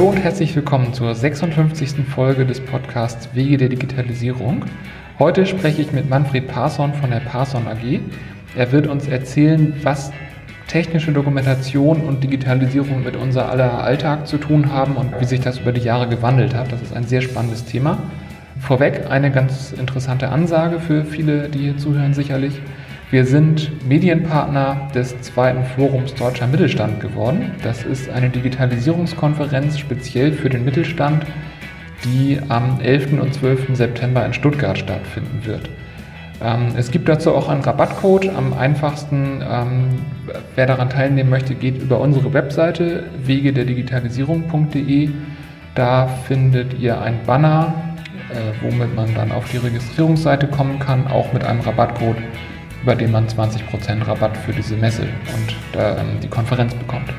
Hallo und herzlich willkommen zur 56. Folge des Podcasts Wege der Digitalisierung. Heute spreche ich mit Manfred Parson von der Parson AG. Er wird uns erzählen, was technische Dokumentation und Digitalisierung mit unser aller Alltag zu tun haben und wie sich das über die Jahre gewandelt hat. Das ist ein sehr spannendes Thema. Vorweg eine ganz interessante Ansage für viele, die hier zuhören sicherlich. Wir sind Medienpartner des zweiten Forums Deutscher Mittelstand geworden. Das ist eine Digitalisierungskonferenz speziell für den Mittelstand, die am 11. und 12. September in Stuttgart stattfinden wird. Ähm, es gibt dazu auch einen Rabattcode. Am einfachsten, ähm, wer daran teilnehmen möchte, geht über unsere Webseite wegederdigitalisierung.de. Da findet ihr ein Banner, äh, womit man dann auf die Registrierungsseite kommen kann, auch mit einem Rabattcode über den man 20% Rabatt für diese Messe und ähm, die Konferenz bekommt.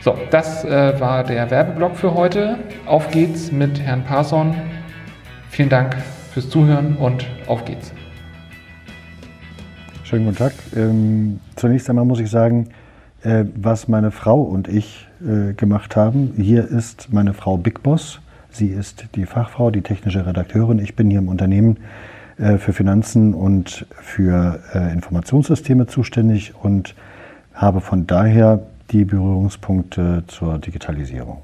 So, das äh, war der Werbeblock für heute. Auf geht's mit Herrn Parson. Vielen Dank fürs Zuhören und auf geht's. Schönen guten Tag. Ähm, zunächst einmal muss ich sagen, äh, was meine Frau und ich äh, gemacht haben. Hier ist meine Frau Big Boss. Sie ist die Fachfrau, die technische Redakteurin. Ich bin hier im Unternehmen äh, für Finanzen und für äh, Informationssysteme zuständig und habe von daher die Berührungspunkte zur Digitalisierung.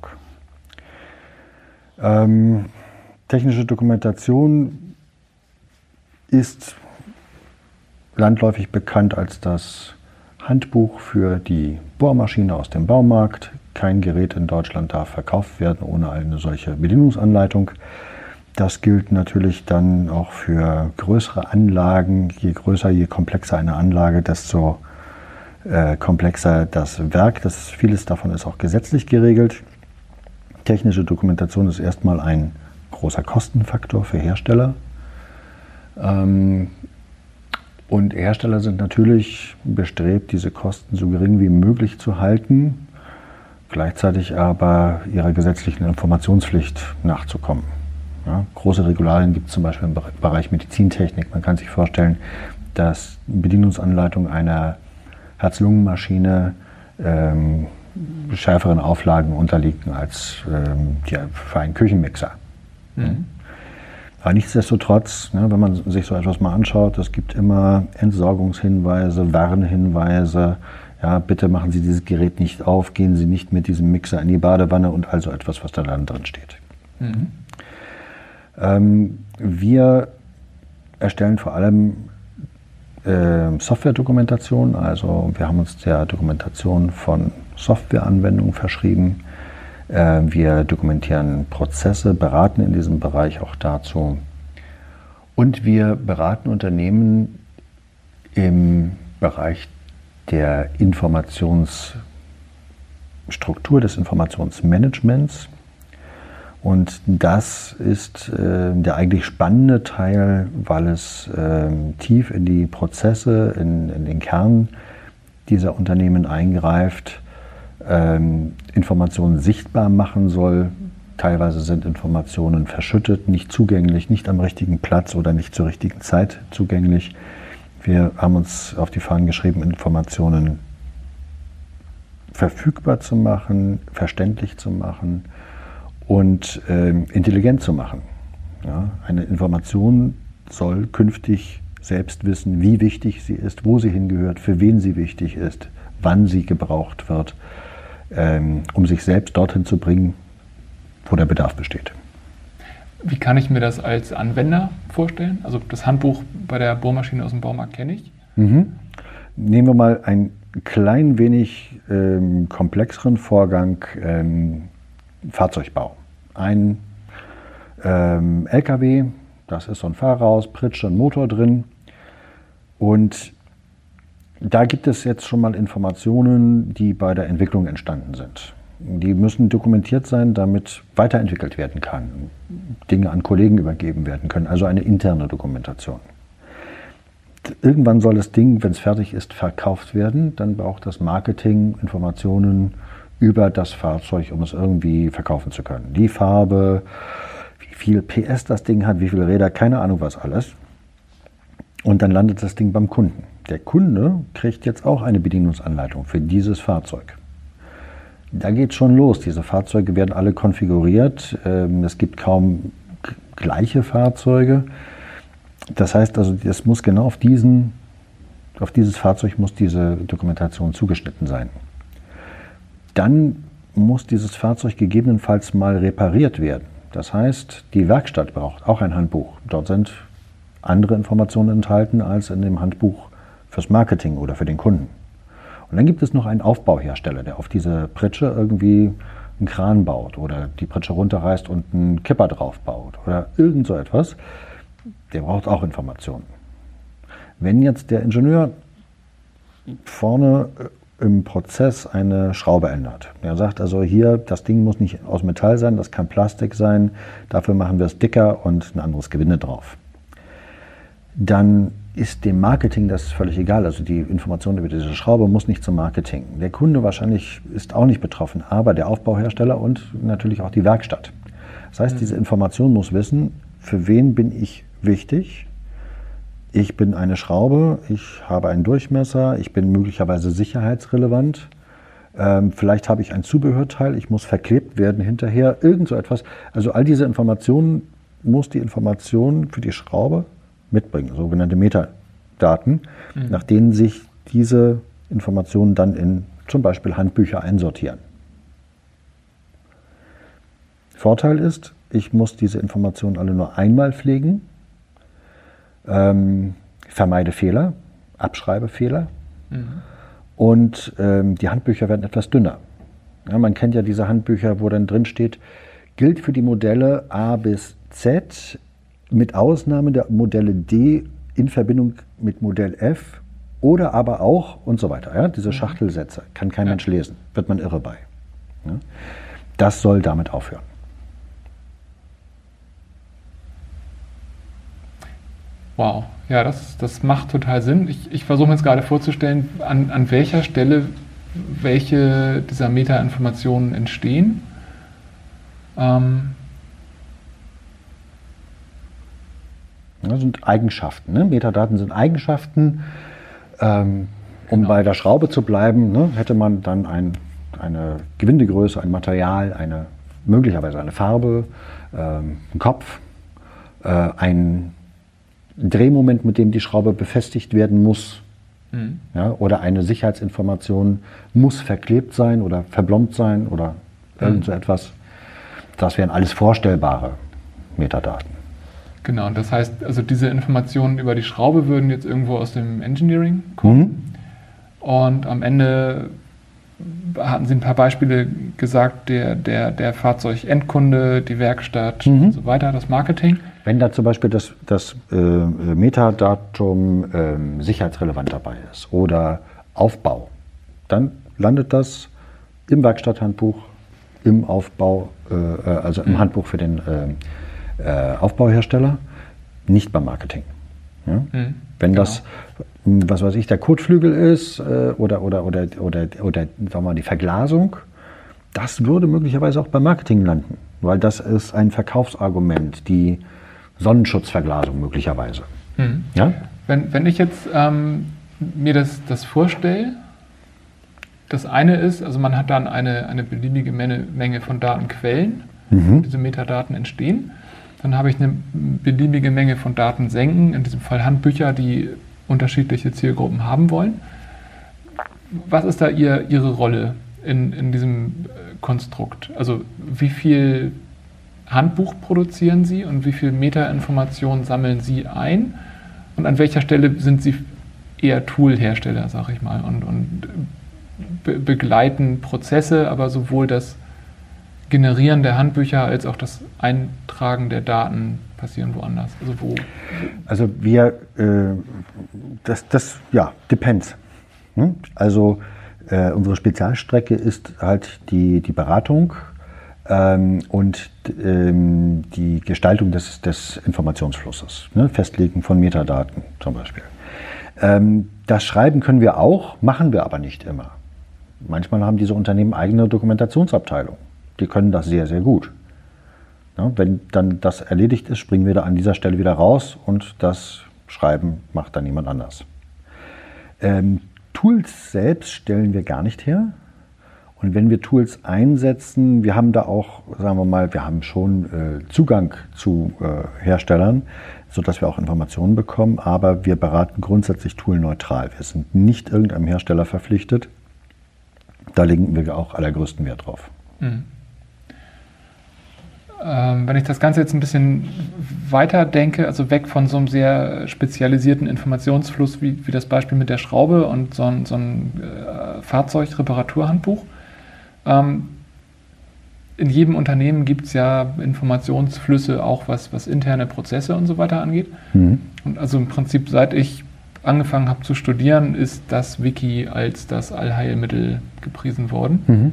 Ähm, technische Dokumentation ist landläufig bekannt als das Handbuch für die Bohrmaschine aus dem Baumarkt. Kein Gerät in Deutschland darf verkauft werden ohne eine solche Bedienungsanleitung. Das gilt natürlich dann auch für größere Anlagen. Je größer, je komplexer eine Anlage, desto äh, komplexer das Werk. Das, vieles davon ist auch gesetzlich geregelt. Technische Dokumentation ist erstmal ein großer Kostenfaktor für Hersteller. Ähm, und Hersteller sind natürlich bestrebt, diese Kosten so gering wie möglich zu halten, gleichzeitig aber ihrer gesetzlichen Informationspflicht nachzukommen. Ja, große Regularien gibt es zum Beispiel im Bereich Medizintechnik. Man kann sich vorstellen, dass Bedienungsanleitung einer Herz-Lungen-Maschine ähm, schärferen Auflagen unterliegen als ähm, ja, für einen Küchenmixer. Mhm. Aber nichtsdestotrotz, ne, wenn man sich so etwas mal anschaut, es gibt immer Entsorgungshinweise, Warnhinweise. Ja, bitte machen Sie dieses Gerät nicht auf, gehen Sie nicht mit diesem Mixer in die Badewanne und also etwas, was da dann drin steht. Mhm. Ähm, wir erstellen vor allem äh, Software-Dokumentation, also wir haben uns der Dokumentation von Softwareanwendungen verschrieben. Äh, wir dokumentieren Prozesse, beraten in diesem Bereich auch dazu. Und wir beraten Unternehmen im Bereich der Informationsstruktur, des Informationsmanagements. Und das ist äh, der eigentlich spannende Teil, weil es äh, tief in die Prozesse, in, in, den Kern dieser Unternehmen eingreift, ähm, Informationen sichtbar machen soll. Teilweise sind Informationen verschüttet, nicht zugänglich, nicht am richtigen Platz oder nicht zur richtigen Zeit zugänglich. Wir haben uns auf die Fahnen geschrieben, Informationen verfügbar zu machen, verständlich zu machen und äh, intelligent zu machen. Ja, eine Information soll künftig selbst wissen, wie wichtig sie ist, wo sie hingehört, für wen sie wichtig ist, wann sie gebraucht wird, ähm, um sich selbst dorthin zu bringen, wo der Bedarf besteht. Wie kann ich mir das als Anwender vorstellen? Also das Handbuch bei der Bohrmaschine aus dem Baumarkt kenne ich. Mhm. Nehmen wir mal einen klein wenig ähm, komplexeren Vorgang. Ähm, Fahrzeugbau. Ein ähm, LKW, das ist so ein Fahrerhaus, Pritsche und Motor drin. Und da gibt es jetzt schon mal Informationen, die bei der Entwicklung entstanden sind. Die müssen dokumentiert sein, damit weiterentwickelt werden kann, Dinge an Kollegen übergeben werden können, also eine interne Dokumentation. Irgendwann soll das Ding, wenn es fertig ist, verkauft werden. Dann braucht das Marketing Informationen über das Fahrzeug, um es irgendwie verkaufen zu können. Die Farbe, wie viel PS das Ding hat, wie viele Räder, keine Ahnung was alles. Und dann landet das Ding beim Kunden. Der Kunde kriegt jetzt auch eine Bedienungsanleitung für dieses Fahrzeug. Da geht schon los. Diese Fahrzeuge werden alle konfiguriert. Ähm, es gibt kaum gleiche Fahrzeuge. Das heißt also, es muss genau auf, diesen, auf dieses Fahrzeug muss diese Dokumentation zugeschnitten sein. Dann muss dieses Fahrzeug gegebenenfalls mal repariert werden. Das heißt, die Werkstatt braucht auch ein Handbuch. Dort sind andere Informationen enthalten als in dem Handbuch fürs Marketing oder für den Kunden. Und dann gibt es noch einen Aufbauhersteller, der auf diese Pritsche irgendwie einen Kran baut oder die Pritsche runterreißt und einen Kipper drauf baut oder irgend so etwas. Der braucht auch Informationen. Wenn jetzt der Ingenieur vorne äh, im Prozess eine Schraube ändert. Er sagt also hier, das Ding muss nicht aus Metall sein, das kann Plastik sein, dafür machen wir es dicker und ein anderes Gewinde drauf. Dann ist dem Marketing das völlig egal. Also die Information über diese Schraube muss nicht zum Marketing. Der Kunde wahrscheinlich ist auch nicht betroffen, aber der Aufbauhersteller und natürlich auch die Werkstatt. Das heißt, diese Information muss wissen, für wen bin ich wichtig. Ich bin eine Schraube, ich habe einen Durchmesser, ich bin möglicherweise sicherheitsrelevant. Ähm, vielleicht habe ich ein Zubehörteil, ich muss verklebt werden hinterher, irgend so etwas. Also all diese Informationen muss die Information für die Schraube mitbringen, sogenannte Metadaten, mhm. nach denen sich diese Informationen dann in zum Beispiel Handbücher einsortieren. Vorteil ist, ich muss diese Informationen alle nur einmal pflegen, ähm, vermeide Fehler, abschreibe Fehler mhm. und ähm, die Handbücher werden etwas dünner. Ja, man kennt ja diese Handbücher, wo dann drin steht, gilt für die Modelle A bis Z mit Ausnahme der Modelle D in Verbindung mit Modell F oder aber auch und so weiter. Ja? Diese mhm. Schachtelsätze kann kein ja. Mensch lesen, wird man irre bei. Das soll damit aufhören. Wow, ja, das, das macht total Sinn. Ich, ich versuche mir jetzt gerade vorzustellen, an, an welcher Stelle welche dieser Metainformationen entstehen. Ähm, Das sind Eigenschaften. Ne? Metadaten sind Eigenschaften. Ähm, um genau. bei der Schraube zu bleiben, ne, hätte man dann ein, eine Gewindegröße, ein Material, eine, möglicherweise eine Farbe, ähm, einen Kopf, äh, ein Drehmoment, mit dem die Schraube befestigt werden muss. Mhm. Ja, oder eine Sicherheitsinformation muss verklebt sein oder verblombt sein oder mhm. irgend so etwas. Das wären alles vorstellbare Metadaten. Genau, das heißt, also diese Informationen über die Schraube würden jetzt irgendwo aus dem Engineering kommen. Mhm. Und am Ende hatten Sie ein paar Beispiele gesagt, der, der, der Fahrzeugendkunde, die Werkstatt mhm. und so weiter, das Marketing. Wenn da zum Beispiel das, das äh, Metadatum äh, sicherheitsrelevant dabei ist oder Aufbau, dann landet das im Werkstatthandbuch, im Aufbau, äh, äh also im mhm. Handbuch für den äh, äh, Aufbauhersteller, nicht beim Marketing. Ja? Mhm, Wenn genau. das, was weiß ich, der Kotflügel ist oder, oder, oder, oder, oder sagen wir mal, die Verglasung, das würde möglicherweise auch beim Marketing landen, weil das ist ein Verkaufsargument, die Sonnenschutzverglasung möglicherweise. Mhm. Ja? Wenn, wenn ich jetzt ähm, mir das, das vorstelle, das eine ist, also man hat dann eine, eine beliebige Menge, Menge von Datenquellen, mhm. diese Metadaten entstehen. Dann habe ich eine beliebige Menge von Datensenken, in diesem Fall Handbücher, die unterschiedliche Zielgruppen haben wollen. Was ist da ihr, Ihre Rolle in, in diesem äh, Konstrukt? Also wie viel Handbuch produzieren Sie und wie viel Metainformationen sammeln Sie ein? Und an welcher Stelle sind Sie eher Toolhersteller, sage ich mal, und, und be begleiten Prozesse, aber sowohl das Generieren der Handbücher als auch das Eintragen der Daten passieren woanders? Also wo? Also wir, äh, das, das, ja, depends. Hm? Also äh, unsere Spezialstrecke ist halt die, die Beratung ähm, und ähm, die Gestaltung des, des Informationsflusses, ne? Festlegen von Metadaten zum Beispiel. Ähm, das Schreiben können wir auch, machen wir aber nicht immer. Manchmal haben diese Unternehmen eigene Dokumentationsabteilungen die können das sehr, sehr gut. Ja, wenn dann das erledigt ist, springen wir da an dieser Stelle wieder raus und das Schreiben macht dann jemand anders. Ähm, Tools selbst stellen wir gar nicht her. Und wenn wir Tools einsetzen, wir haben da auch, sagen wir mal, wir haben schon äh, Zugang zu äh, Herstellern, sodass wir auch Informationen bekommen, aber wir beraten grundsätzlich toolneutral. Wir sind nicht irgendeinem Hersteller verpflichtet. Da legen wir auch allergrößten Wert drauf. Mhm. Ähm, wenn ich das Ganze jetzt ein bisschen weiter denke, also weg von so einem sehr spezialisierten Informationsfluss wie, wie das Beispiel mit der Schraube und so ein, so ein äh, Fahrzeugreparaturhandbuch, ähm, in jedem Unternehmen gibt es ja Informationsflüsse, auch was, was interne Prozesse und so weiter angeht. Mhm. Und also im Prinzip, seit ich angefangen habe zu studieren, ist das Wiki als das Allheilmittel gepriesen worden. Mhm.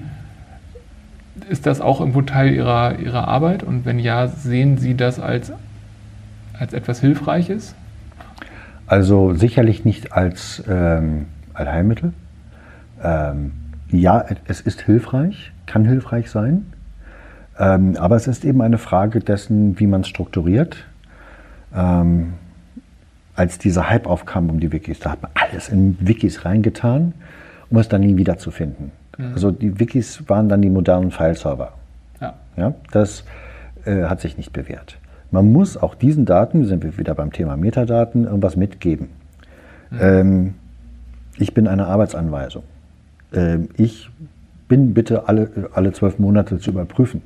Ist das auch irgendwo Teil Ihrer, Ihrer Arbeit? Und wenn ja, sehen Sie das als, als etwas Hilfreiches? Also sicherlich nicht als ähm, Allheilmittel. Ähm, ja, es ist hilfreich, kann hilfreich sein. Ähm, aber es ist eben eine Frage dessen, wie man es strukturiert. Ähm, als dieser Hype aufkam um die Wikis, da hat man alles in Wikis reingetan, um es dann nie wiederzufinden. Mhm. Also die Wikis waren dann die modernen Fileserver. Ja. Ja, das äh, hat sich nicht bewährt. Man muss auch diesen Daten, sind wir wieder beim Thema Metadaten, irgendwas mitgeben. Mhm. Ähm, ich bin eine Arbeitsanweisung. Ähm, ich bin bitte alle, alle zwölf Monate zu überprüfen,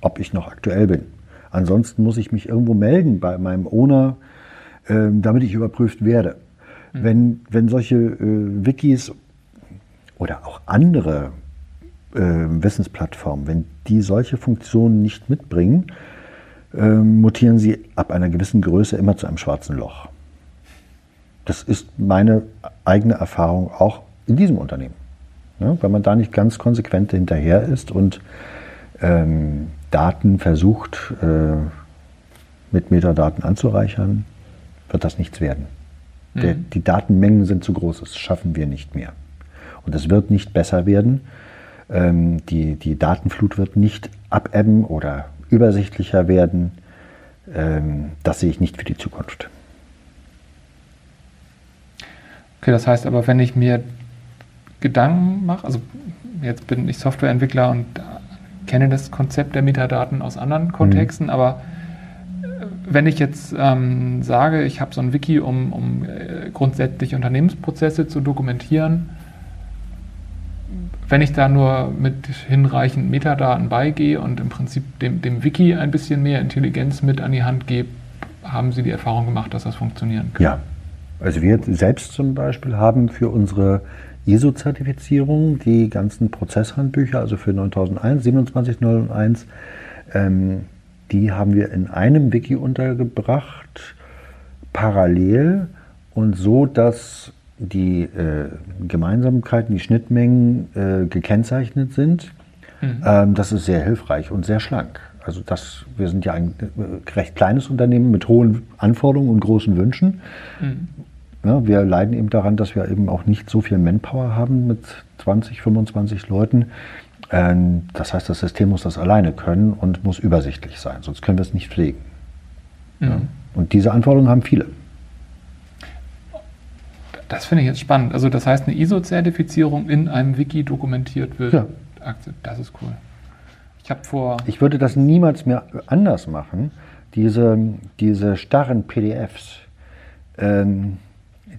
ob ich noch aktuell bin. Ansonsten muss ich mich irgendwo melden bei meinem Owner, ähm, damit ich überprüft werde. Mhm. Wenn, wenn solche äh, Wikis oder auch andere äh, Wissensplattformen, wenn die solche Funktionen nicht mitbringen, äh, mutieren sie ab einer gewissen Größe immer zu einem schwarzen Loch. Das ist meine eigene Erfahrung auch in diesem Unternehmen. Ne? Wenn man da nicht ganz konsequent hinterher ist und ähm, Daten versucht, äh, mit Metadaten anzureichern, wird das nichts werden. Mhm. Der, die Datenmengen sind zu groß, das schaffen wir nicht mehr. Und es wird nicht besser werden. Ähm, die, die Datenflut wird nicht abebben oder übersichtlicher werden. Ähm, das sehe ich nicht für die Zukunft. Okay, das heißt aber, wenn ich mir Gedanken mache, also jetzt bin ich Softwareentwickler und kenne das Konzept der Metadaten aus anderen Kontexten, mhm. aber wenn ich jetzt ähm, sage, ich habe so ein Wiki, um, um äh, grundsätzlich Unternehmensprozesse zu dokumentieren, wenn ich da nur mit hinreichend Metadaten beigehe und im Prinzip dem, dem Wiki ein bisschen mehr Intelligenz mit an die Hand gebe, haben Sie die Erfahrung gemacht, dass das funktionieren kann? Ja. Also wir selbst zum Beispiel haben für unsere ISO-Zertifizierung die ganzen Prozesshandbücher, also für 9001, 27001, ähm, die haben wir in einem Wiki untergebracht, parallel und so, dass die äh, Gemeinsamkeiten, die Schnittmengen äh, gekennzeichnet sind. Mhm. Ähm, das ist sehr hilfreich und sehr schlank. Also das, wir sind ja ein äh, recht kleines Unternehmen mit hohen Anforderungen und großen Wünschen. Mhm. Ja, wir leiden eben daran, dass wir eben auch nicht so viel Manpower haben mit 20, 25 Leuten. Ähm, das heißt, das System muss das alleine können und muss übersichtlich sein, sonst können wir es nicht pflegen. Mhm. Ja? Und diese Anforderungen haben viele. Das finde ich jetzt spannend. Also das heißt, eine ISO-Zertifizierung in einem Wiki dokumentiert wird. Ja. Das ist cool. Ich habe vor. Ich würde das niemals mehr anders machen. Diese, diese starren PDFs, ähm,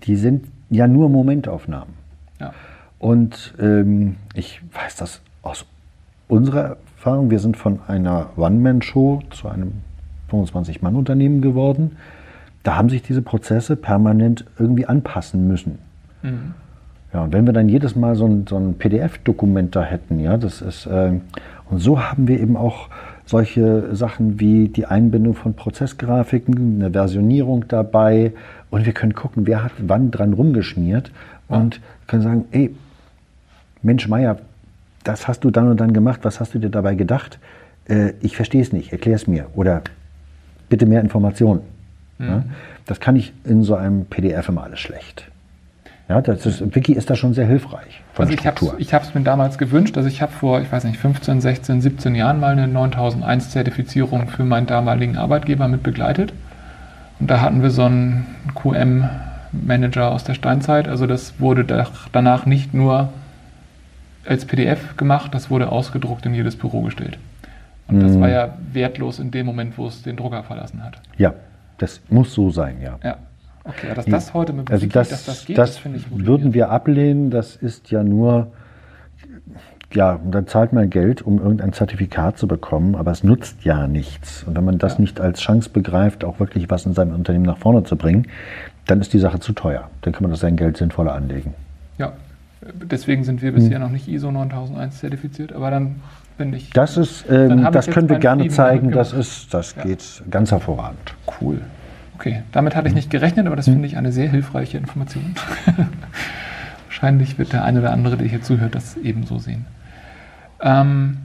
die sind ja nur Momentaufnahmen. Ja. Und ähm, ich weiß das aus unserer Erfahrung. Wir sind von einer One-Man-Show zu einem 25-Mann-Unternehmen geworden da haben sich diese Prozesse permanent irgendwie anpassen müssen. Mhm. Ja, und wenn wir dann jedes Mal so ein, so ein PDF-Dokument da hätten, ja, das ist, äh, und so haben wir eben auch solche Sachen wie die Einbindung von Prozessgrafiken, eine Versionierung dabei und wir können gucken, wer hat wann dran rumgeschmiert und ja. können sagen, ey, Mensch Meier, das hast du dann und dann gemacht, was hast du dir dabei gedacht? Äh, ich verstehe es nicht, erklär es mir oder bitte mehr Informationen. Mhm. Das kann ich in so einem PDF immer alles schlecht. Ja, das ist, Wiki ist da schon sehr hilfreich. also ich habe es mir damals gewünscht. Also ich habe vor, ich weiß nicht, 15, 16, 17 Jahren mal eine 9001-Zertifizierung für meinen damaligen Arbeitgeber mit begleitet. Und da hatten wir so einen QM-Manager aus der Steinzeit. Also das wurde danach nicht nur als PDF gemacht, das wurde ausgedruckt in jedes Büro gestellt. Und das Mhm. war ja wertlos in dem Moment, wo es den Drucker verlassen hat. Ja, das muss so sein, ja. Ja. Okay, dass das heute mit Also das, dass das geht, das, finde ich würden wir ablehnen. Das ist ja nur, ja, dann zahlt man Geld, um irgendein Zertifikat zu bekommen, aber es nutzt ja nichts. Und wenn man das Ja. nicht als Chance begreift, auch wirklich was in seinem Unternehmen nach vorne zu bringen, dann ist die Sache zu teuer. Dann kann man das sein Geld sinnvoller anlegen. Ja, deswegen sind wir Hm. bisher noch nicht ISO 9001 zertifiziert, aber dann bin ich Das ist, ähm, das können wir gerne Frieden zeigen. Das ist, das Ja. geht ganz hervorragend. cool. Okay, damit hatte ich nicht gerechnet, aber Hm. das finde ich eine sehr hilfreiche Information. Wahrscheinlich wird der eine oder andere, der hier zuhört, das ebenso sehen. Ähm,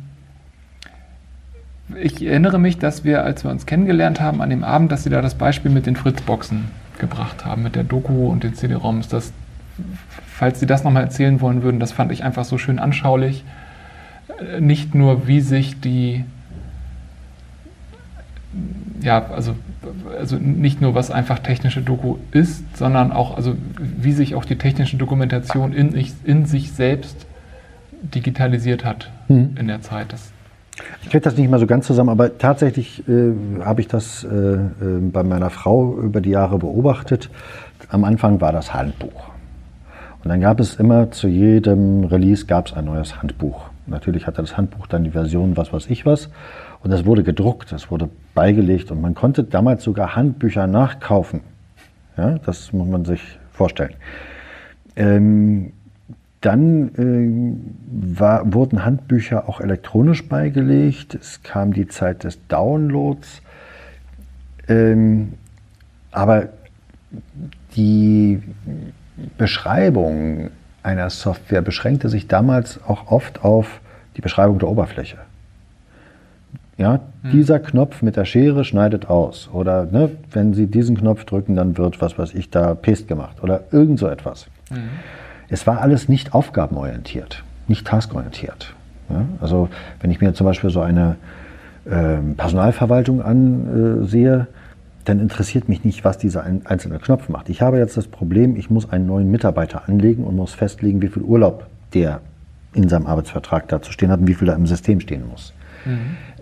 ich erinnere mich, dass wir, als wir uns kennengelernt haben, an dem Abend, dass Sie da das Beispiel mit den Fritzboxen gebracht haben, mit der Doku und den CD-ROMs. Das, falls Sie das nochmal erzählen wollen würden, das fand ich einfach so schön anschaulich. Äh, Nicht nur, wie sich die ja, also, also nicht nur, was einfach technische Doku ist, sondern auch, also wie sich auch die technische Dokumentation in, sich- in sich selbst digitalisiert hat Mhm. in der Zeit. Das, Ich kriege das nicht mehr so ganz zusammen, aber tatsächlich äh, habe ich das äh, äh, bei meiner Frau über die Jahre beobachtet. Am Anfang war das Handbuch. Und dann gab es immer zu jedem Release gab es ein neues Handbuch. Natürlich hatte das Handbuch dann die Version was weiß ich was. Und das wurde gedruckt, das wurde beigelegt und man konnte damals sogar Handbücher nachkaufen. Ja, das muss man sich vorstellen. Ähm, dann ähm, war, wurden Handbücher auch elektronisch beigelegt. Es kam die Zeit des Downloads. Ähm, aber die Beschreibung einer Software beschränkte sich damals auch oft auf die Beschreibung der Oberfläche. Ja, dieser Knopf mit der Schere schneidet aus. Oder ne, wenn Sie diesen Knopf drücken, dann wird, was weiß ich, da Paste gemacht. Oder irgend so etwas. Es war alles nicht aufgabenorientiert, nicht taskorientiert. Ja, also wenn ich mir zum Beispiel so eine ähm, Personalverwaltung ansehe, dann interessiert mich nicht, was dieser ein, einzelne Knopf macht. Ich habe jetzt das Problem, ich muss einen neuen Mitarbeiter anlegen und muss festlegen, wie viel Urlaub der in seinem Arbeitsvertrag dazu stehen hat und wie viel da im System stehen muss.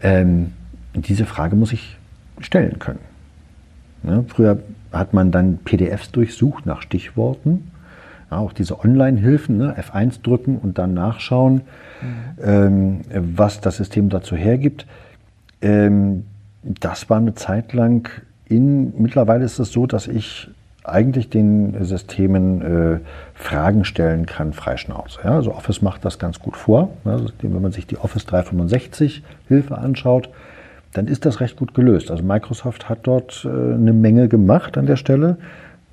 Ähm, diese Frage muss ich stellen können. Ne? Früher hat man dann PDFs durchsucht nach Stichworten. Ja, auch diese Online-Hilfen, ne? F1 drücken und dann nachschauen, ähm, was das System dazu hergibt. Ähm, das war eine Zeit lang in, mittlerweile ist es so, dass ich eigentlich den Systemen äh, Fragen stellen kann, freischnauze. Ja, also Office macht das ganz gut vor. Also wenn man sich die Office 365 Hilfe anschaut, dann ist das recht gut gelöst. Also Microsoft hat dort äh, eine Menge gemacht an der Stelle.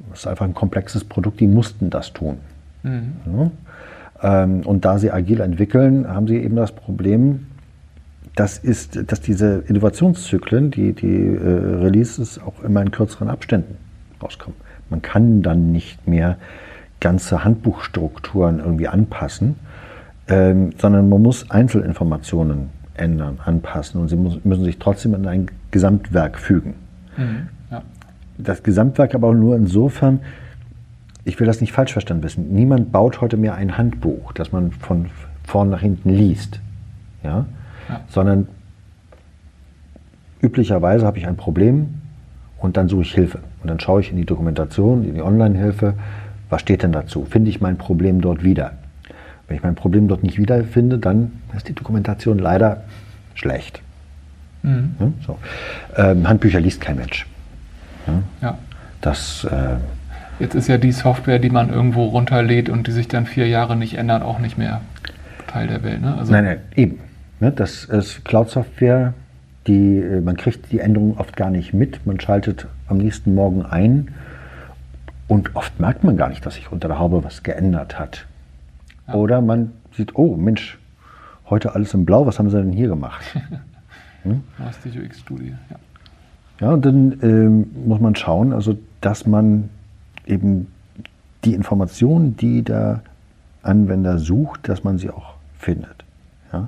Das ist einfach ein komplexes Produkt, die mussten das tun. Ja. Ähm, und da sie agil entwickeln, haben sie eben das Problem, das ist, dass diese Innovationszyklen, die, die äh, Releases auch immer in kürzeren Abständen rauskommen. Man kann dann nicht mehr ganze Handbuchstrukturen irgendwie anpassen, ähm, sondern man muss Einzelinformationen ändern, anpassen und sie muss, müssen sich trotzdem in ein Gesamtwerk fügen. Mhm. Ja. Das Gesamtwerk aber auch nur insofern, ich will das nicht falsch verstanden wissen, niemand baut heute mehr ein Handbuch, das man von vorn nach hinten liest. Ja? Ja. Sondern üblicherweise habe ich ein Problem und dann suche ich Hilfe. Und dann schaue ich in die Dokumentation, in die Online-Hilfe, was steht denn dazu? Finde ich mein Problem dort wieder? Wenn ich mein Problem dort nicht wiederfinde, dann ist die Dokumentation leider schlecht. Mhm. Ja, so. ähm, Handbücher liest kein Mensch. Ja, ja. das, äh, Jetzt ist ja die Software, die man irgendwo runterlädt und die sich dann vier Jahre nicht ändert, auch nicht mehr Teil der Welt. Ne? Also, nein, nein, eben. Ne, das ist Cloud-Software, die, äh, man kriegt die Änderungen oft gar nicht mit. Man schaltet am nächsten Morgen ein und oft merkt man gar nicht, dass sich unter der Haube was geändert hat. Ja. Oder man sieht, oh Mensch, heute alles in Blau, was haben sie denn hier gemacht? aus die UX-Studie. Ja. Ja, und dann ähm, muss man schauen, also dass man eben die Informationen, die der Anwender sucht, dass man sie auch findet. Ja.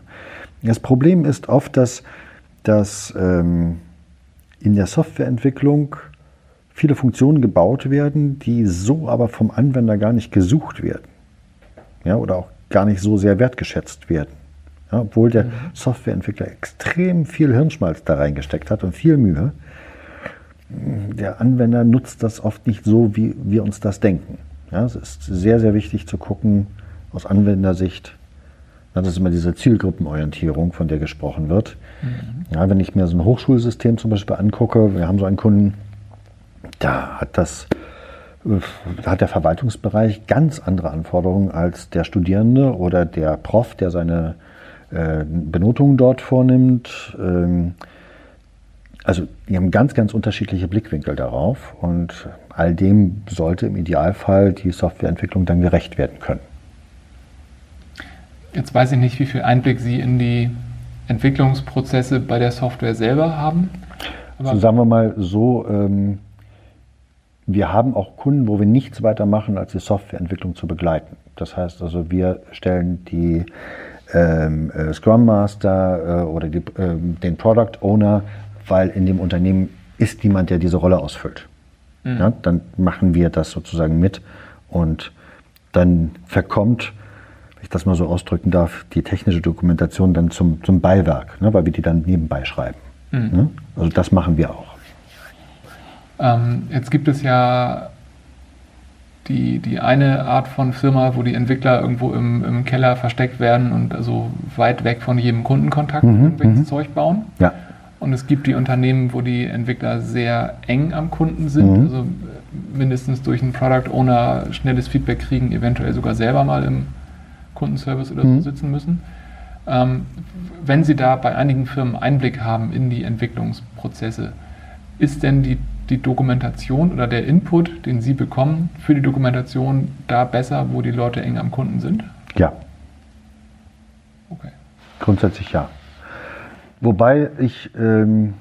Das Problem ist oft, dass, dass ähm, in der Softwareentwicklung viele Funktionen gebaut werden, die so aber vom Anwender gar nicht gesucht werden. Ja, oder auch gar nicht so sehr wertgeschätzt werden. Ja, obwohl der Softwareentwickler extrem viel Hirnschmalz da reingesteckt hat und viel Mühe. Der Anwender nutzt das oft nicht so, wie wir uns das denken. Ja, es ist sehr, sehr wichtig zu gucken, aus Anwendersicht, das ist immer diese Zielgruppenorientierung, von der gesprochen wird. Mhm. Ja, wenn ich mir so ein Hochschulsystem zum Beispiel angucke, wir haben so einen Kunden, da hat das da hat der Verwaltungsbereich ganz andere Anforderungen als der Studierende oder der Prof, der seine äh, Benotungen dort vornimmt. Ähm, also die haben ganz, ganz unterschiedliche Blickwinkel darauf und all dem sollte im Idealfall die Softwareentwicklung dann gerecht werden können. Jetzt weiß ich nicht, wie viel Einblick Sie in die Entwicklungsprozesse bei der Software selber haben. Aber also sagen wir mal so, ähm, wir haben auch Kunden, wo wir nichts weiter machen, als die Softwareentwicklung zu begleiten. Das heißt also, wir stellen die ähm, äh, Scrum Master äh, oder die, äh, den Product Owner, weil in dem Unternehmen ist jemand, der diese Rolle ausfüllt. Mhm. Ja, dann machen wir das sozusagen mit und dann verkommt, wenn ich das mal so ausdrücken darf, die technische Dokumentation dann zum, zum Beiwerk, ne, weil wir die dann nebenbei schreiben. Mhm. Ne? Also das machen wir auch. Ähm, jetzt gibt es ja die, die eine Art von Firma, wo die Entwickler irgendwo im, im Keller versteckt werden und also weit weg von jedem Kundenkontakt mhm, irgendwelches mhm. Zeug bauen. Ja. Und es gibt die Unternehmen, wo die Entwickler sehr eng am Kunden sind, mhm. also mindestens durch einen Product Owner schnelles Feedback kriegen, eventuell sogar selber mal im Kundenservice oder so mhm. sitzen müssen. Ähm, wenn Sie da bei einigen Firmen Einblick haben in die Entwicklungsprozesse, ist denn die die Dokumentation oder der Input, den Sie bekommen für die Dokumentation, da besser, wo die Leute eng am Kunden sind? Ja. Okay. Grundsätzlich ja. Wobei ich, ähm,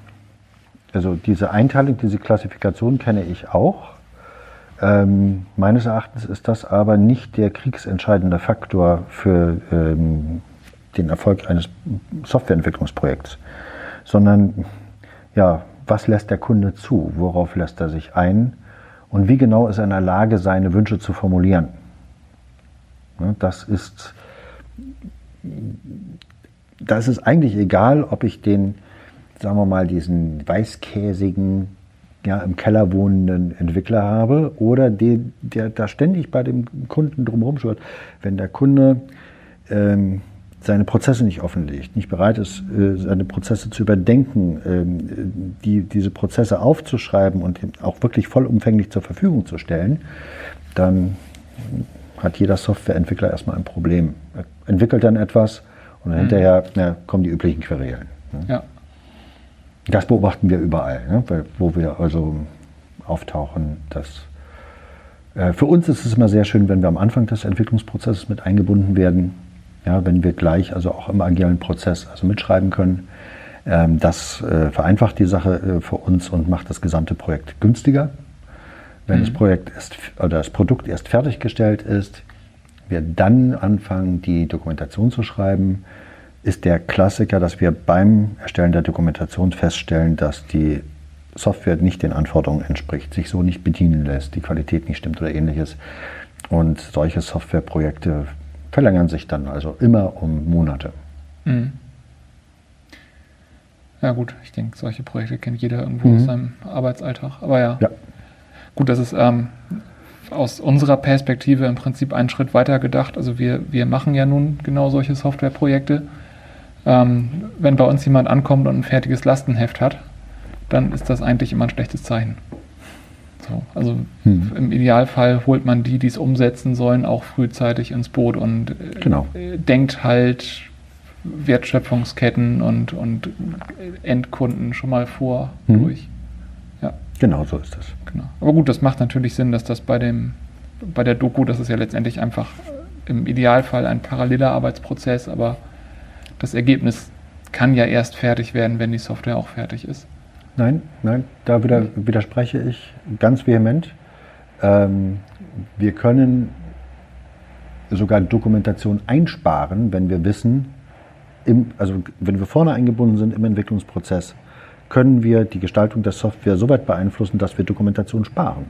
also diese Einteilung, diese Klassifikation kenne ich auch. Ähm, meines Erachtens ist das aber nicht der kriegsentscheidende Faktor für ähm, den Erfolg eines Softwareentwicklungsprojekts, sondern ja, was lässt der Kunde zu, worauf lässt er sich ein und wie genau ist er in der Lage, seine Wünsche zu formulieren. Das ist, da ist eigentlich egal, ob ich den, sagen wir mal, diesen weißkäsigen, ja, im Keller wohnenden Entwickler habe oder den, der da ständig bei dem Kunden drumherum schwört. Wenn der Kunde ähm, seine Prozesse nicht offenlegt, nicht bereit ist, äh, seine Prozesse zu überdenken, ähm, die, diese Prozesse aufzuschreiben und auch wirklich vollumfänglich zur Verfügung zu stellen, dann hat jeder Softwareentwickler erstmal ein Problem. Er entwickelt dann etwas und mhm. hinterher na, kommen die üblichen Querelen. Ne? Ja. Das beobachten wir überall, ne? wo wir also auftauchen. Dass, äh, für uns ist es immer sehr schön, wenn wir am Anfang des Entwicklungsprozesses mit eingebunden werden ja, wenn wir gleich also auch im agilen Prozess also mitschreiben können. Ähm, das äh, vereinfacht die Sache äh, für uns und macht das gesamte Projekt günstiger. Wenn mhm. das Projekt erst, oder das Produkt erst fertiggestellt ist, wir dann anfangen, die Dokumentation zu schreiben, ist der Klassiker, dass wir beim Erstellen der Dokumentation feststellen, dass die Software nicht den Anforderungen entspricht, sich so nicht bedienen lässt, die Qualität nicht stimmt oder ähnliches. Und solche Softwareprojekte verlängern sich dann also immer um Monate. Mhm. Ja gut, ich denke, solche Projekte kennt jeder irgendwo mhm. aus seinem Arbeitsalltag. Aber ja, ja. gut, das ist ähm, aus unserer Perspektive im Prinzip einen Schritt weiter gedacht. Also wir, wir machen ja nun genau solche Softwareprojekte. Ähm, wenn bei uns jemand ankommt und ein fertiges Lastenheft hat, dann ist das eigentlich immer ein schlechtes Zeichen. So, also hm. im Idealfall holt man die, die es umsetzen sollen, auch frühzeitig ins Boot und äh, genau. denkt halt Wertschöpfungsketten und, und Endkunden schon mal vor hm. durch. Ja. Genau so ist das. Genau. Aber gut, das macht natürlich Sinn, dass das bei dem bei der Doku, das ist ja letztendlich einfach im Idealfall ein paralleler Arbeitsprozess, aber das Ergebnis kann ja erst fertig werden, wenn die Software auch fertig ist. Nein, nein, da wieder, widerspreche ich ganz vehement. Ähm, wir können sogar Dokumentation einsparen, wenn wir wissen, im, also wenn wir vorne eingebunden sind im Entwicklungsprozess, können wir die Gestaltung der Software so weit beeinflussen, dass wir Dokumentation sparen,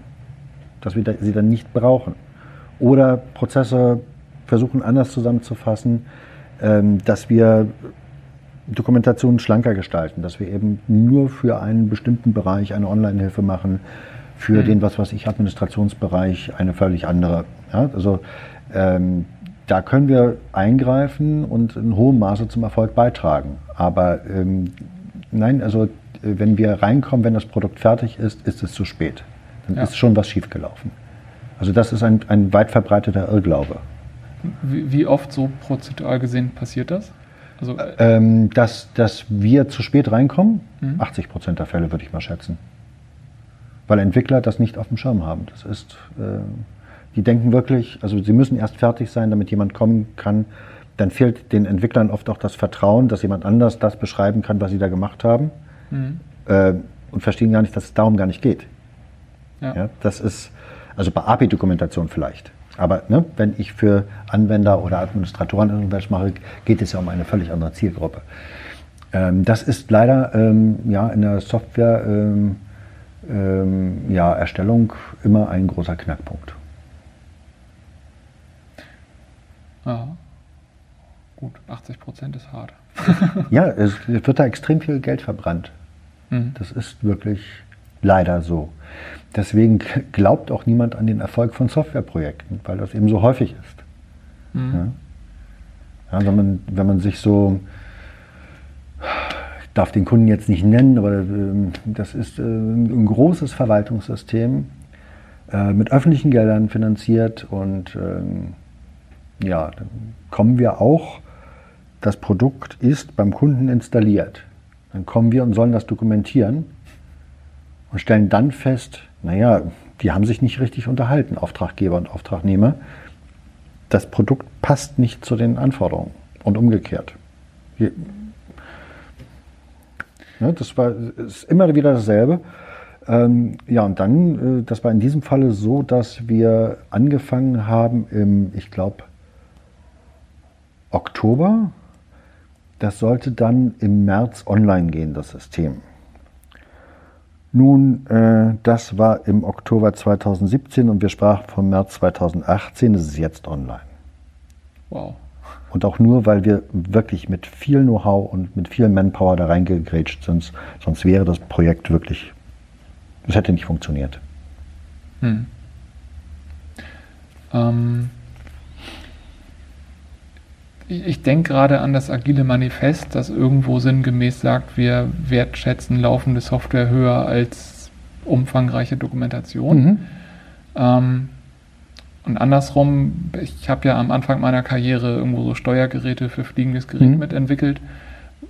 dass wir sie dann nicht brauchen. Oder Prozesse versuchen anders zusammenzufassen, dass wir Dokumentationen schlanker gestalten, dass wir eben nur für einen bestimmten Bereich eine Online-Hilfe machen, für mhm. den, was weiß ich, Administrationsbereich eine völlig andere. Ja, also ähm, da können wir eingreifen und in hohem Maße zum Erfolg beitragen. Aber ähm, nein, also wenn wir reinkommen, wenn das Produkt fertig ist, ist es zu spät. Dann ja. ist schon was schiefgelaufen. Also das ist ein, ein weit verbreiteter Irrglaube. Wie, oft so prozentual gesehen passiert das? Also ähm, dass, dass wir zu spät reinkommen, mhm. 80 Prozent der Fälle würde ich mal schätzen. Weil Entwickler das nicht auf dem Schirm haben. Das ist, äh, die denken wirklich, also sie müssen erst fertig sein, damit jemand kommen kann. Dann fehlt den Entwicklern oft auch das Vertrauen, dass jemand anders das beschreiben kann, was sie da gemacht haben. Mhm. Äh, und verstehen gar nicht, dass es darum gar nicht geht. Ja. ja das ist, also bei API-Dokumentation vielleicht. Aber ne, wenn ich für Anwender oder Administratoren irgendwas mache, geht es ja um eine völlig andere Zielgruppe. Ähm, das ist leider ähm, ja, in der Software ähm, ähm ja, Erstellung immer ein großer Knackpunkt. Ja. Gut, 80 Prozent ist hart. ja, es wird da extrem viel Geld verbrannt. Mhm. Das ist wirklich leider so. Deswegen glaubt auch niemand an den Erfolg von Softwareprojekten, weil das eben so häufig ist. Mhm. Ja? Wenn, man, wenn man sich so, ich darf den Kunden jetzt nicht nennen, aber ähm, das ist äh, ein großes Verwaltungssystem äh, mit öffentlichen Geldern finanziert und ähm, ja, dann kommen wir auch, das Produkt ist beim Kunden installiert. Dann kommen wir und sollen das dokumentieren und stellen dann fest, naja, die haben sich nicht richtig unterhalten, Auftraggeber und Auftragnehmer. Das Produkt passt nicht zu den Anforderungen und umgekehrt. Ja, das war ist immer wieder dasselbe. Ähm, ja, und dann, äh, das war in diesem Falle so, dass wir angefangen haben im, ich glaube, Oktober. Das sollte dann im März online gehen, das System. Nun, äh, das war im Oktober 2017 und wir sprachen vom März 2018. Es ist jetzt online. Wow. Und auch nur, weil wir wirklich mit viel Know-how und mit viel Manpower da reingegrätscht sind. Sonst wäre das Projekt wirklich, es hätte nicht funktioniert. Hm. Ähm, ich, ich denke gerade an das agile Manifest, das irgendwo sinngemäß sagt, wir wertschätzen laufende Software höher als umfangreiche Dokumentation. Mhm. Ähm, und andersrum, ich habe ja am Anfang meiner Karriere irgendwo so Steuergeräte für fliegendes Gerät mhm. mitentwickelt,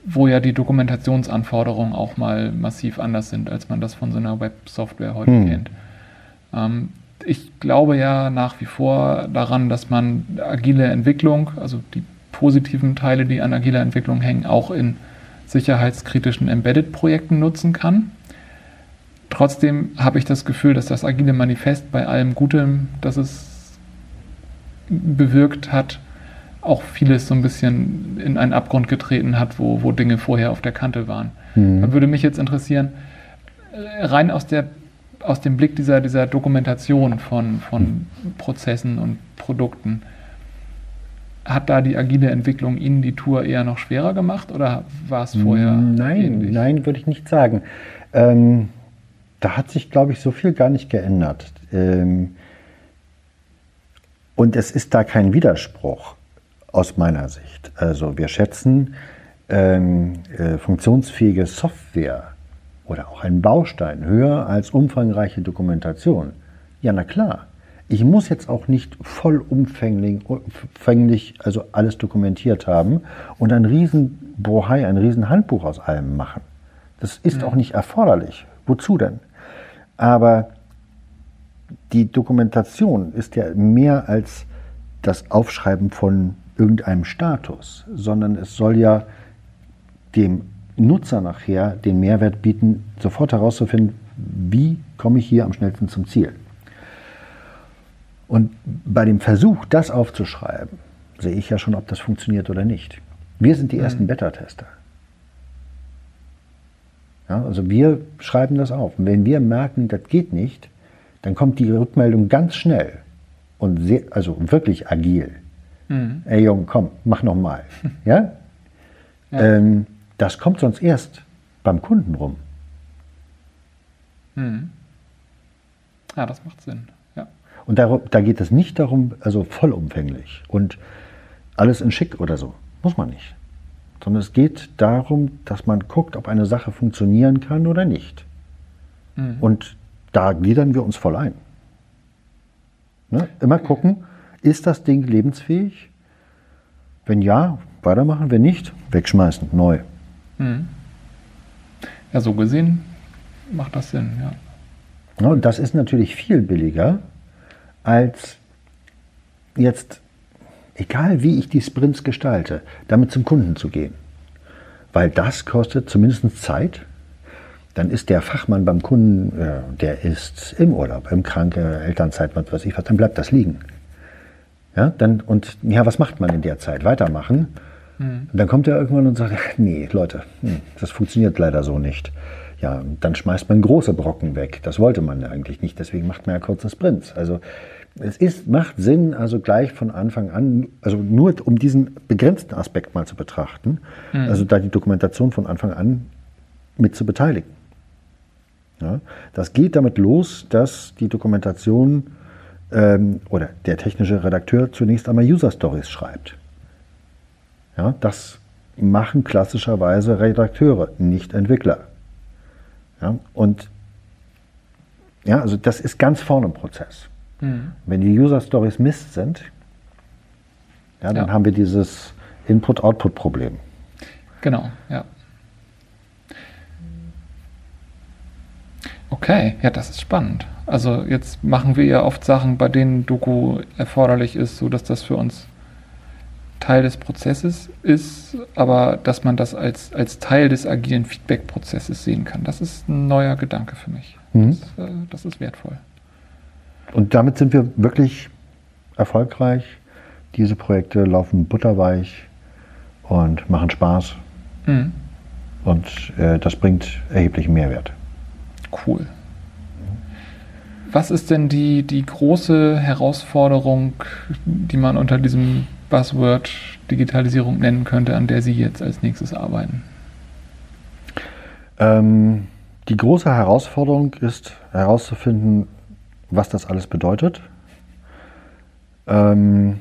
wo ja die Dokumentationsanforderungen auch mal massiv anders sind, als man das von so einer Web-Software heute mhm. kennt. Ähm, ich glaube ja nach wie vor daran, dass man agile Entwicklung, also die positiven Teile, die an agiler Entwicklung hängen, auch in sicherheitskritischen Embedded-Projekten nutzen kann. Trotzdem habe ich das Gefühl, dass das agile Manifest bei allem Gutem, das es bewirkt hat, auch vieles so ein bisschen in einen Abgrund getreten hat, wo, wo Dinge vorher auf der Kante waren. Mhm. Da würde mich jetzt interessieren, rein aus, der, aus dem Blick dieser, dieser Dokumentation von, von mhm. Prozessen und Produkten, hat da die agile Entwicklung Ihnen die Tour eher noch schwerer gemacht oder war es vorher? Nein, ähnlich? nein, würde ich nicht sagen. Ähm, da hat sich, glaube ich, so viel gar nicht geändert. Ähm, und es ist da kein Widerspruch aus meiner Sicht. Also wir schätzen ähm, äh, funktionsfähige Software oder auch einen Baustein höher als umfangreiche Dokumentation. Ja, na klar. Ich muss jetzt auch nicht vollumfänglich also alles dokumentiert haben und ein riesen Bohai, ein riesen Handbuch aus allem machen. Das ist mhm. auch nicht erforderlich. Wozu denn? Aber die Dokumentation ist ja mehr als das Aufschreiben von irgendeinem Status, sondern es soll ja dem Nutzer nachher den Mehrwert bieten, sofort herauszufinden, wie komme ich hier am schnellsten zum Ziel. Und bei dem Versuch, das aufzuschreiben, sehe ich ja schon, ob das funktioniert oder nicht. Wir sind die mhm. ersten Beta-Tester. Ja, also wir schreiben das auf. Und wenn wir merken, das geht nicht, dann kommt die Rückmeldung ganz schnell und sehr, also wirklich agil. Mhm. Ey Junge, komm, mach noch mal. ja? ja. Ähm, das kommt sonst erst beim Kunden rum. Mhm. Ja, das macht Sinn. Und da, da geht es nicht darum, also vollumfänglich und alles in schick oder so. Muss man nicht. Sondern es geht darum, dass man guckt, ob eine Sache funktionieren kann oder nicht. Mhm. Und da gliedern wir uns voll ein. Ne? Immer gucken, ist das Ding lebensfähig? Wenn ja, weitermachen. Wenn nicht, wegschmeißen, neu. Mhm. Ja, so gesehen macht das Sinn, ja. ja. Und das ist natürlich viel billiger, als jetzt, egal wie ich die Sprints gestalte, damit zum Kunden zu gehen. Weil das kostet zumindest Zeit. Dann ist der Fachmann beim Kunden, der ist im Urlaub, im Kranke, Elternzeit, was weiß ich was, dann bleibt das liegen. Ja, dann, und ja, was macht man in der Zeit? Weitermachen. Mhm. Und dann kommt er irgendwann und sagt, nee, Leute, hm, das funktioniert leider so nicht. Ja, dann schmeißt man große Brocken weg. Das wollte man eigentlich nicht, deswegen macht man ja kurze Sprints. Also es ist, macht Sinn, also gleich von Anfang an, also nur um diesen begrenzten Aspekt mal zu betrachten, mhm. also da die Dokumentation von Anfang an mit zu beteiligen. Ja, das geht damit los, dass die Dokumentation ähm, oder der technische Redakteur zunächst einmal User Stories schreibt. Ja, das machen klassischerweise Redakteure, nicht Entwickler. Ja, und ja, also das ist ganz vorne im Prozess. Mhm. Wenn die User Stories Mist sind, ja, dann ja. haben wir dieses Input-Output-Problem. Genau, ja. Okay, ja, das ist spannend. Also jetzt machen wir ja oft Sachen, bei denen Doku erforderlich ist, so dass das für uns Teil des Prozesses ist, aber dass man das als, als Teil des agilen Feedback-Prozesses sehen kann. Das ist ein neuer Gedanke für mich. Mhm. Das, äh, das, ist wertvoll. Und damit sind wir wirklich erfolgreich. Diese Projekte laufen butterweich und machen Spaß. Mhm. Und äh, das bringt erheblichen Mehrwert. Cool. Was ist denn die, die große Herausforderung, die man unter diesem Buzzword Digitalisierung nennen könnte, an der Sie jetzt als nächstes arbeiten? Ähm, die große Herausforderung ist herauszufinden, was das alles bedeutet. Ähm,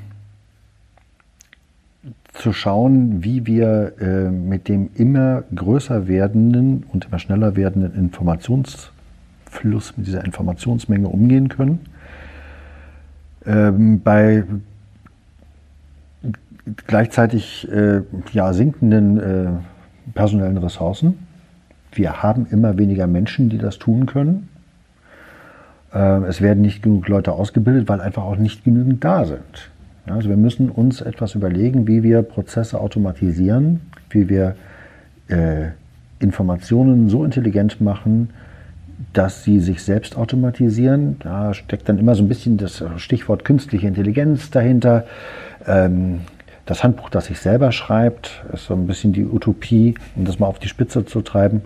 zu schauen, wie wir äh, mit dem immer größer werdenden und immer schneller werdenden Informationsfluss, mit dieser Informationsmenge umgehen können. Ähm, bei gleichzeitig äh, ja, sinkenden äh, personellen Ressourcen. Wir haben immer weniger Menschen, die das tun können. Äh, es werden nicht genug Leute ausgebildet, weil einfach auch nicht genügend da sind. Also wir müssen uns etwas überlegen, wie wir Prozesse automatisieren, wie wir äh, Informationen so intelligent machen, dass sie sich selbst automatisieren. Da steckt dann immer so ein bisschen das Stichwort künstliche Intelligenz dahinter. Ähm, das Handbuch, das sich selber schreibt, ist so ein bisschen die Utopie, um das mal auf die Spitze zu treiben.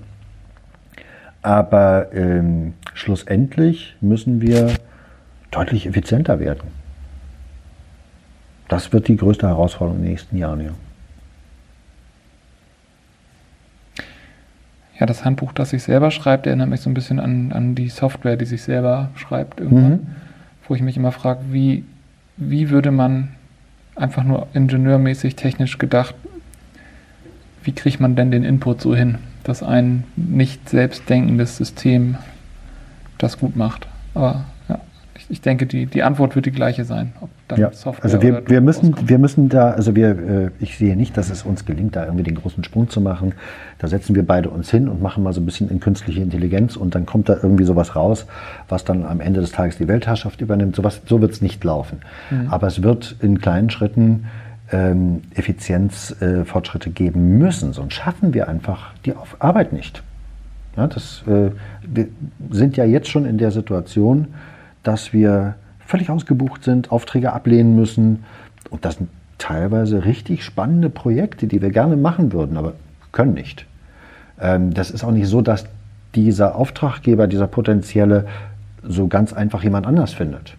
Aber ähm, schlussendlich müssen wir deutlich effizienter werden. Das wird die größte Herausforderung in den nächsten Jahren. Ja. Ja, das Handbuch, das sich selber schreibt, erinnert mich so ein bisschen an, an die Software, die sich selber schreibt irgendwann. Mhm. Wo ich mich immer frage, wie, wie würde man einfach nur ingenieurmäßig, technisch gedacht, wie kriegt man denn den Input so hin, dass ein nicht selbstdenkendes System das gut macht? Aber ich, denke, die, die Antwort wird die gleiche sein. ja, also wir, wir, müssen, wir müssen da, also wir, äh, ich sehe nicht, dass es uns gelingt, da irgendwie den großen Sprung zu machen. Da setzen wir beide uns hin und machen mal so ein bisschen in künstliche Intelligenz und dann kommt da irgendwie sowas raus, was dann am Ende des Tages die Weltherrschaft übernimmt. So, so wird es nicht laufen. Mhm. Aber es wird in kleinen Schritten ähm, Effizienzfortschritte äh, geben müssen. Sonst schaffen wir einfach die Arbeit nicht. Ja, das, äh, wir sind ja jetzt schon in der Situation, dass wir völlig ausgebucht sind, Aufträge ablehnen müssen. Und das sind teilweise richtig spannende Projekte, die wir gerne machen würden, aber können nicht. Ähm, das ist auch nicht so, dass dieser Auftraggeber, dieser potenzielle, so ganz einfach jemand anders findet.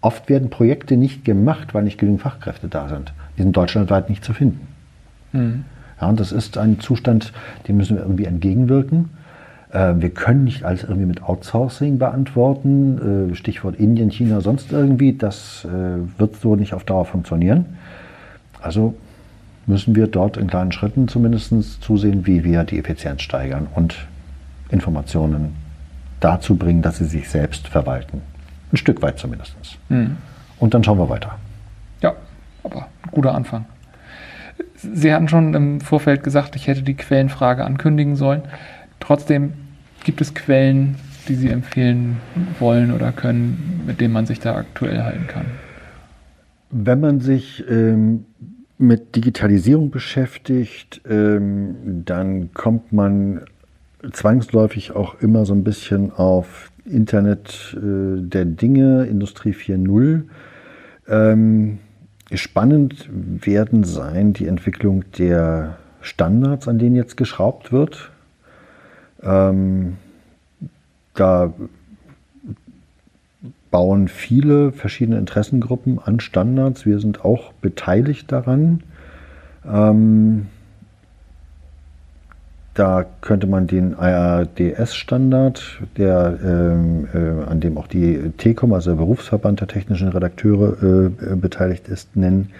oft werden Projekte nicht gemacht, weil nicht genügend Fachkräfte da sind. Die sind deutschlandweit nicht zu finden. Mhm. Ja, und das ist ein Zustand, dem müssen wir irgendwie entgegenwirken. Äh, wir können nicht alles irgendwie mit Outsourcing beantworten. Äh, Stichwort Indien, China, sonst irgendwie. Das äh, wird so nicht auf Dauer funktionieren. Also müssen wir dort in kleinen Schritten zumindest zusehen, wie wir die Effizienz steigern und Informationen dazu bringen, dass sie sich selbst verwalten. Ein Stück weit zumindest. Mhm. Und dann schauen wir weiter. Ja, aber ein guter Anfang. Sie hatten schon im Vorfeld gesagt, ich hätte die Quellenfrage ankündigen sollen. Trotzdem gibt es Quellen, die Sie empfehlen wollen oder können, mit denen man sich da aktuell halten kann. Wenn man sich ähm, mit Digitalisierung beschäftigt, ähm, dann kommt man zwangsläufig auch immer so ein bisschen auf Internet äh, der Dinge, Industrie 4.0. Ähm, spannend werden sein die Entwicklung der Standards, an denen jetzt geschraubt wird. Ähm, da bauen viele verschiedene Interessengruppen an Standards. Wir sind auch beteiligt daran. Ähm, da könnte man den IRDS-Standard, ähm, äh, an dem auch die TECOM, also der Berufsverband der technischen Redakteure, äh, äh, beteiligt ist, nennen.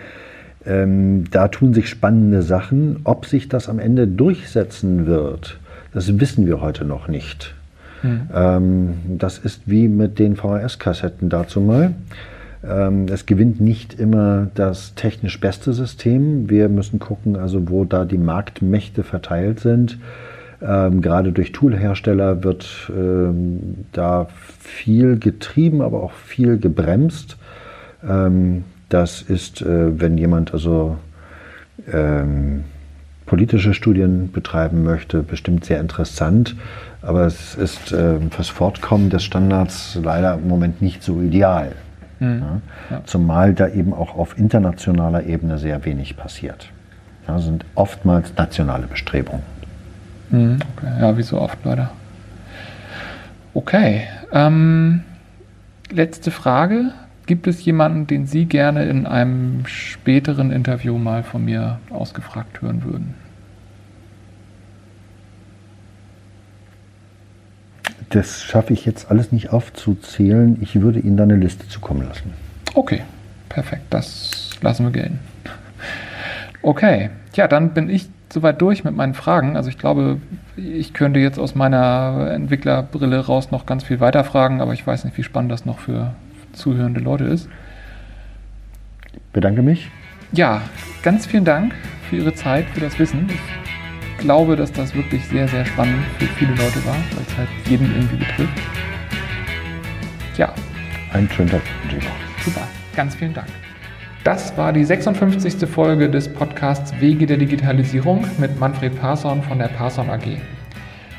Ähm, da tun sich spannende Sachen. Ob sich das am Ende durchsetzen wird, das wissen wir heute noch nicht. Mhm. Ähm, das ist wie mit den VHS-Kassetten dazu mal. Ähm, es gewinnt nicht immer das technisch beste System. Wir müssen gucken, also wo da die Marktmächte verteilt sind. Ähm, gerade durch Toolhersteller wird ähm, da viel getrieben, aber auch viel gebremst. Ähm, das ist, äh, wenn jemand also ähm, politische Studien betreiben möchte, bestimmt sehr interessant. Aber es ist äh, fürs Fortkommen des Standards leider im Moment nicht so ideal. Mhm. Ja, zumal da eben auch auf internationaler Ebene sehr wenig passiert. Ja, sind oftmals nationale Bestrebungen. Mhm. Okay. Ja, wie so oft leider. Okay. Ähm, letzte Frage. Gibt es jemanden, den Sie gerne in einem späteren Interview mal von mir ausgefragt hören würden? Das schaffe ich jetzt alles nicht aufzuzählen. Ich würde Ihnen da eine Liste zukommen lassen. Okay, perfekt. Das lassen wir gelten. Okay, ja, dann bin ich soweit durch mit meinen Fragen. Also ich glaube, ich könnte jetzt aus meiner Entwicklerbrille raus noch ganz viel weiter fragen, aber ich weiß nicht, wie spannend das noch für zuhörende Leute ist. Ich bedanke mich. Ja, ganz vielen Dank für Ihre Zeit, für das Wissen. Ich glaube, dass das wirklich sehr, sehr spannend für viele Leute war, weil es halt jeden irgendwie betrifft. Ja. Einen schönen Tag Super, ganz vielen Dank. Das war die 56. Folge des Podcasts Wege der Digitalisierung mit Manfred Parson von der Parson AG.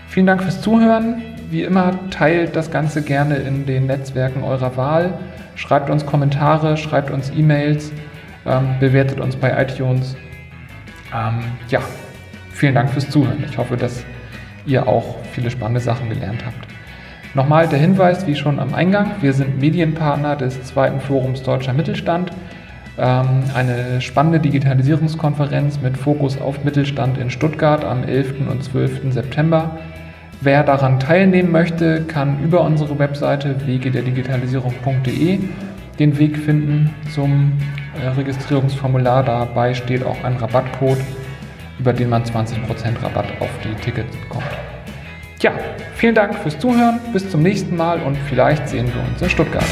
Vielen Dank fürs Zuhören. Wie immer, teilt das Ganze gerne in den Netzwerken eurer Wahl. Schreibt uns Kommentare, schreibt uns E-Mails, ähm, bewertet uns bei iTunes. Ähm, ja, vielen Dank fürs Zuhören. Ich hoffe, dass ihr auch viele spannende Sachen gelernt habt. Nochmal der Hinweis, wie schon am Eingang, wir sind Medienpartner des zweiten Forums Deutscher Mittelstand. Ähm, eine spannende Digitalisierungskonferenz mit Fokus auf Mittelstand in Stuttgart am 11. und 12. September. Wer daran teilnehmen möchte, kann über unsere Webseite wegederdigitalisierung.de den Weg finden zum äh, Registrierungsformular. Dabei steht auch ein Rabattcode über den man 20% Rabatt auf die Tickets bekommt. Ja, vielen Dank fürs Zuhören, bis zum nächsten Mal und vielleicht sehen wir uns in Stuttgart.